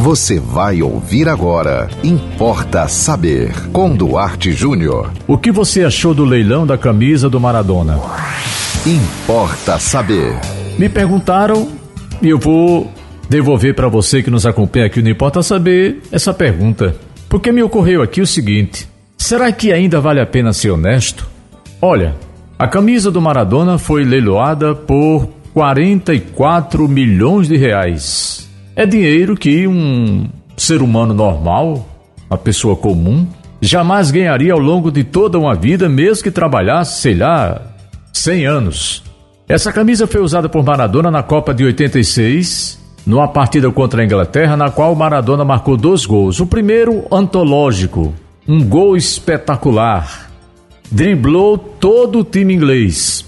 Você vai ouvir agora. Importa saber. Com Duarte Júnior. O que você achou do leilão da camisa do Maradona? Importa saber. Me perguntaram e eu vou devolver para você que nos acompanha aqui no Importa Saber essa pergunta. Porque me ocorreu aqui o seguinte: será que ainda vale a pena ser honesto? Olha, a camisa do Maradona foi leiloada por 44 milhões de reais. É dinheiro que um ser humano normal, uma pessoa comum, jamais ganharia ao longo de toda uma vida, mesmo que trabalhasse, sei lá, 100 anos. Essa camisa foi usada por Maradona na Copa de 86, numa partida contra a Inglaterra, na qual Maradona marcou dois gols. O primeiro, antológico, um gol espetacular. Driblou todo o time inglês.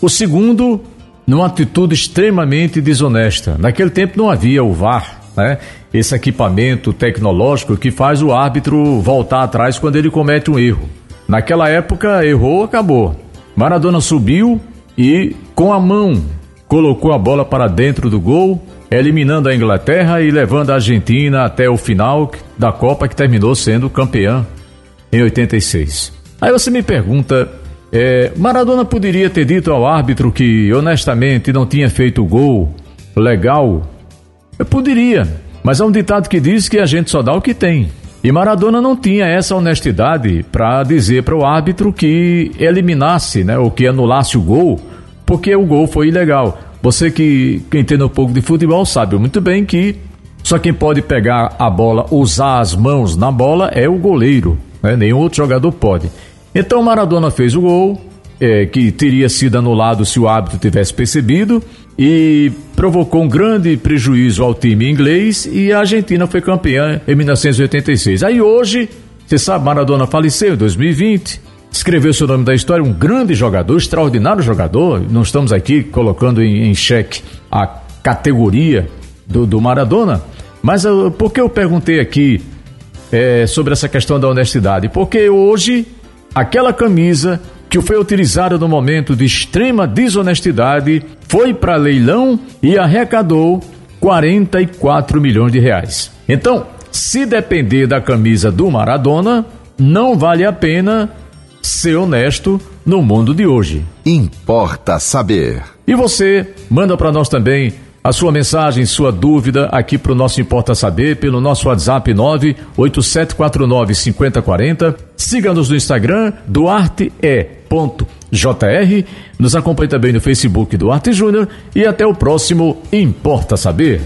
O segundo, numa atitude extremamente desonesta. Naquele tempo não havia o VAR, né? Esse equipamento tecnológico que faz o árbitro voltar atrás quando ele comete um erro. Naquela época, errou, acabou. Maradona subiu e, com a mão, colocou a bola para dentro do gol, eliminando a Inglaterra e levando a Argentina até o final da Copa, que terminou sendo campeã em 86. Aí você me pergunta é, Maradona poderia ter dito ao árbitro que, honestamente, não tinha feito gol legal? Eu poderia, mas há um ditado que diz que a gente só dá o que tem. E Maradona não tinha essa honestidade para dizer para o árbitro que eliminasse, né, ou que anulasse o gol, porque o gol foi ilegal. Você que, que entende um pouco de futebol sabe muito bem que só quem pode pegar a bola, usar as mãos na bola é o goleiro, né? nenhum outro jogador pode. Então Maradona fez o gol, é, que teria sido anulado se o árbitro tivesse percebido, e provocou um grande prejuízo ao time inglês e a Argentina foi campeã em 1986. Aí hoje, você sabe, Maradona faleceu em 2020, escreveu seu nome da história, um grande jogador, extraordinário jogador. Não estamos aqui colocando em, em xeque a categoria do, do Maradona, mas uh, por que eu perguntei aqui é, sobre essa questão da honestidade? Porque hoje aquela camisa que foi utilizada no momento de extrema desonestidade foi para leilão e arrecadou 44 milhões de reais. Então, se depender da camisa do Maradona, não vale a pena ser honesto no mundo de hoje. Importa saber. E você manda para nós também a sua mensagem, sua dúvida aqui para o nosso Importa Saber pelo nosso WhatsApp 98749 5040. Siga-nos no Instagram, duarte.jr. Nos acompanhe também no Facebook Duarte Júnior e até o próximo Importa Saber.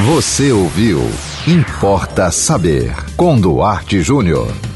Você ouviu Importa Saber com Duarte Júnior.